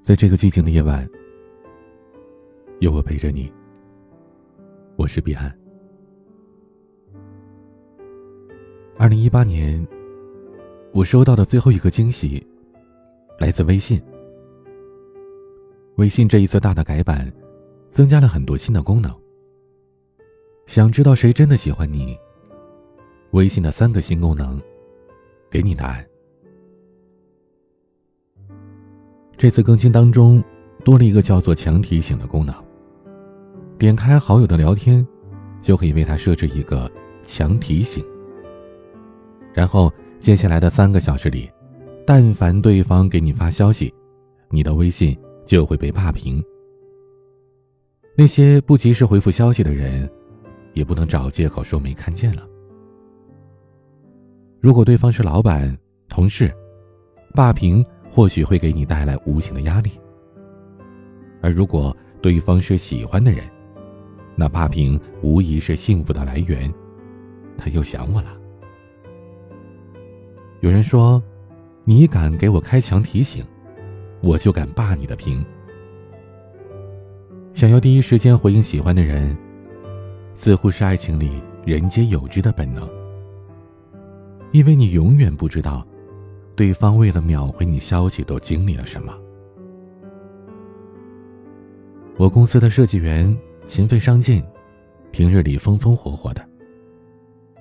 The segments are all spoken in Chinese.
在这个寂静的夜晚，有我陪着你。我是彼岸。二零一八年，我收到的最后一个惊喜，来自微信。微信这一次大的改版，增加了很多新的功能。想知道谁真的喜欢你？微信的三个新功能，给你答案。这次更新当中，多了一个叫做“强提醒”的功能。点开好友的聊天，就可以为他设置一个强提醒。然后接下来的三个小时里，但凡对方给你发消息，你的微信就会被霸屏。那些不及时回复消息的人，也不能找借口说没看见了。如果对方是老板、同事，霸屏。或许会给你带来无形的压力，而如果对方是喜欢的人，那霸屏无疑是幸福的来源。他又想我了。有人说，你敢给我开墙提醒，我就敢霸你的屏。想要第一时间回应喜欢的人，似乎是爱情里人皆有之的本能，因为你永远不知道。对方为了秒回你消息，都经历了什么？我公司的设计员勤奋上进，平日里风风火火的。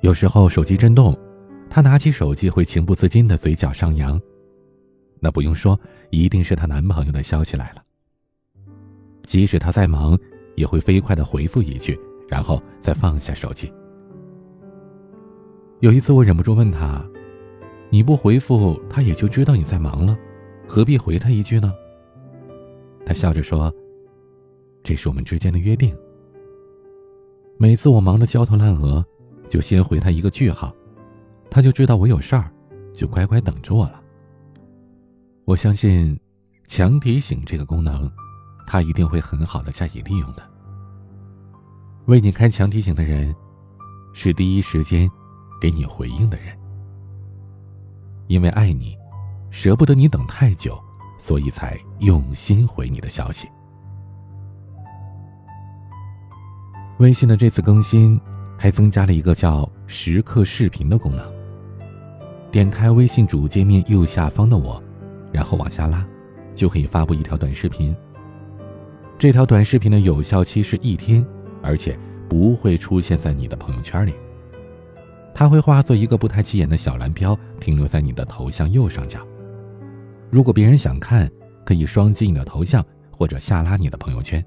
有时候手机震动，她拿起手机会情不自禁的嘴角上扬。那不用说，一定是她男朋友的消息来了。即使她再忙，也会飞快的回复一句，然后再放下手机。有一次，我忍不住问她。你不回复他，也就知道你在忙了，何必回他一句呢？他笑着说：“这是我们之间的约定。每次我忙得焦头烂额，就先回他一个句号，他就知道我有事儿，就乖乖等着我了。我相信，强提醒这个功能，他一定会很好的加以利用的。为你开强提醒的人，是第一时间给你回应的人。”因为爱你，舍不得你等太久，所以才用心回你的消息。微信的这次更新还增加了一个叫“时刻视频”的功能。点开微信主界面右下方的我，然后往下拉，就可以发布一条短视频。这条短视频的有效期是一天，而且不会出现在你的朋友圈里。它会化作一个不太起眼的小蓝标，停留在你的头像右上角。如果别人想看，可以双击你的头像或者下拉你的朋友圈，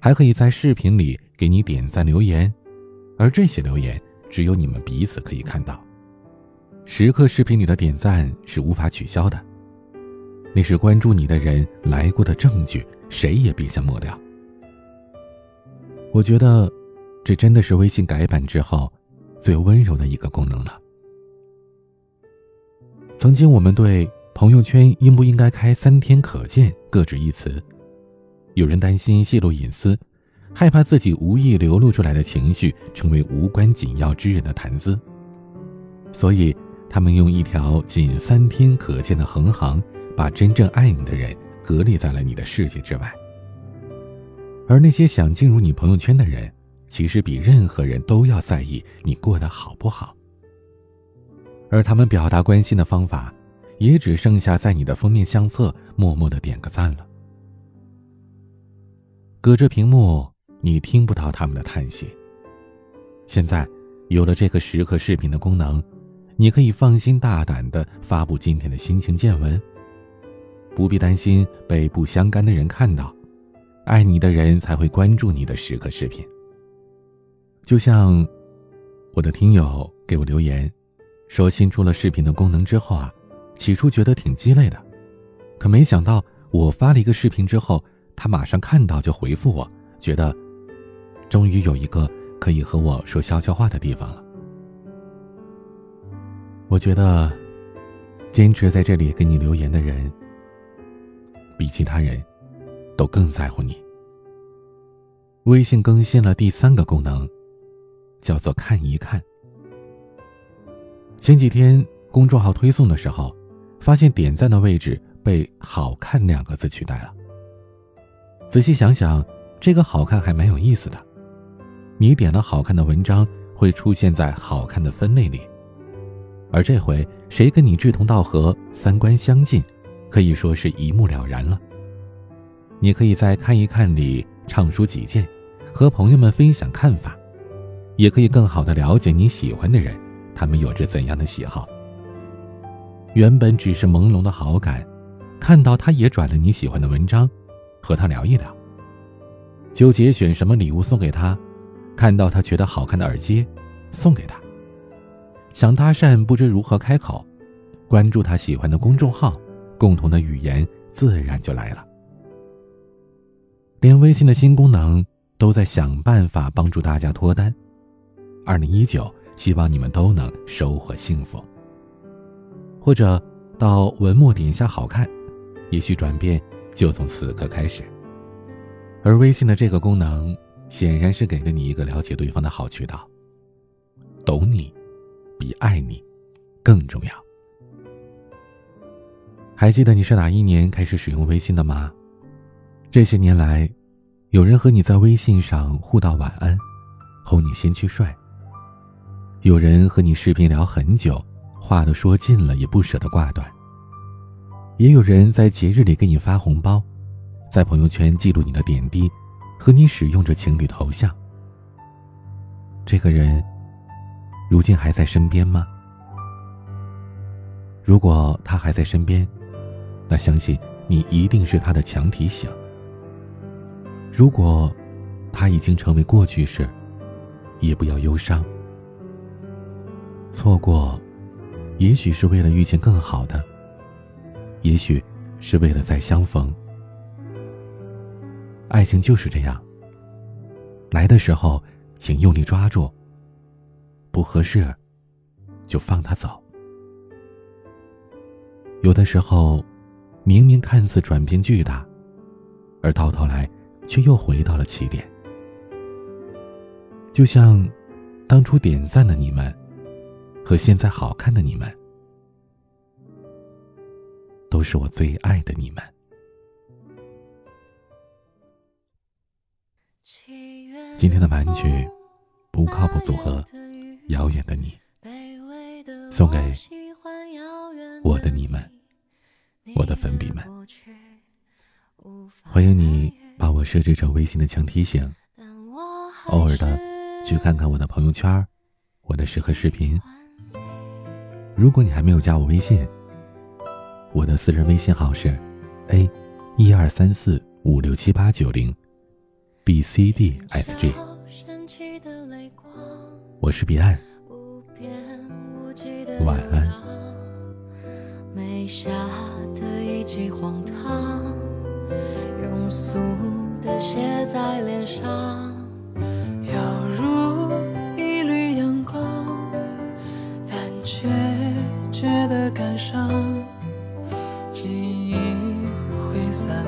还可以在视频里给你点赞留言，而这些留言只有你们彼此可以看到。时刻视频里的点赞是无法取消的，那是关注你的人来过的证据，谁也别想抹掉。我觉得，这真的是微信改版之后。最温柔的一个功能了。曾经我们对朋友圈应不应该开三天可见各执一词，有人担心泄露隐私，害怕自己无意流露出来的情绪成为无关紧要之人的谈资，所以他们用一条仅三天可见的横行，把真正爱你的人隔离在了你的世界之外。而那些想进入你朋友圈的人。其实比任何人都要在意你过得好不好，而他们表达关心的方法，也只剩下在你的封面相册默默的点个赞了。隔着屏幕，你听不到他们的叹息。现在，有了这个时刻视频的功能，你可以放心大胆的发布今天的心情见闻，不必担心被不相干的人看到，爱你的人才会关注你的时刻视频。就像我的听友给我留言，说新出了视频的功能之后啊，起初觉得挺鸡肋的，可没想到我发了一个视频之后，他马上看到就回复我，觉得终于有一个可以和我说悄悄话的地方了。我觉得坚持在这里给你留言的人，比其他人都更在乎你。微信更新了第三个功能。叫做看一看。前几天公众号推送的时候，发现点赞的位置被“好看”两个字取代了。仔细想想，这个“好看”还蛮有意思的。你点了好看的文章，会出现在好看的分类里。而这回谁跟你志同道合、三观相近，可以说是一目了然了。你可以在看一看里畅抒己见，和朋友们分享看法，也可以更好的了解你喜欢的人，他们有着怎样的喜好。原本只是朦胧的好感，看到他也转了你喜欢的文章，和他聊一聊。纠结选什么礼物送给他，看到他觉得好看的耳机，送给他。想搭讪不知如何开口，关注他喜欢的公众号，共同的语言自然就来了。连微信的新功能都在想办法帮助大家脱单。二零一九，希望你们都能收获幸福。或者到文末点一下好看，也许转变就从此刻开始。而微信的这个功能，显然是给了你一个了解对方的好渠道，懂你。比爱你更重要。还记得你是哪一年开始使用微信的吗？这些年来，有人和你在微信上互道晚安，哄你先去睡；有人和你视频聊很久，话都说尽了也不舍得挂断；也有人在节日里给你发红包，在朋友圈记录你的点滴，和你使用着情侣头像。这个人。如今还在身边吗？如果他还在身边，那相信你一定是他的强提醒。如果他已经成为过去式，也不要忧伤。错过，也许是为了遇见更好的，也许是为了再相逢。爱情就是这样，来的时候，请用力抓住。不合适，就放他走。有的时候，明明看似转变巨大，而到头来却又回到了起点。就像当初点赞的你们，和现在好看的你们，都是我最爱的你们。今天的玩具，不靠谱组合。遥远的你，送给我的你们，我的粉笔们。欢迎你把我设置成微信的强提醒，偶尔的去看看我的朋友圈，我的适合视频。如果你还没有加我微信，我的私人微信号是 a 一二三四五六七八九零 b c d s g。我是彼岸，晚安。没下的一记荒唐，庸俗的写在脸上，感伤。记忆挥散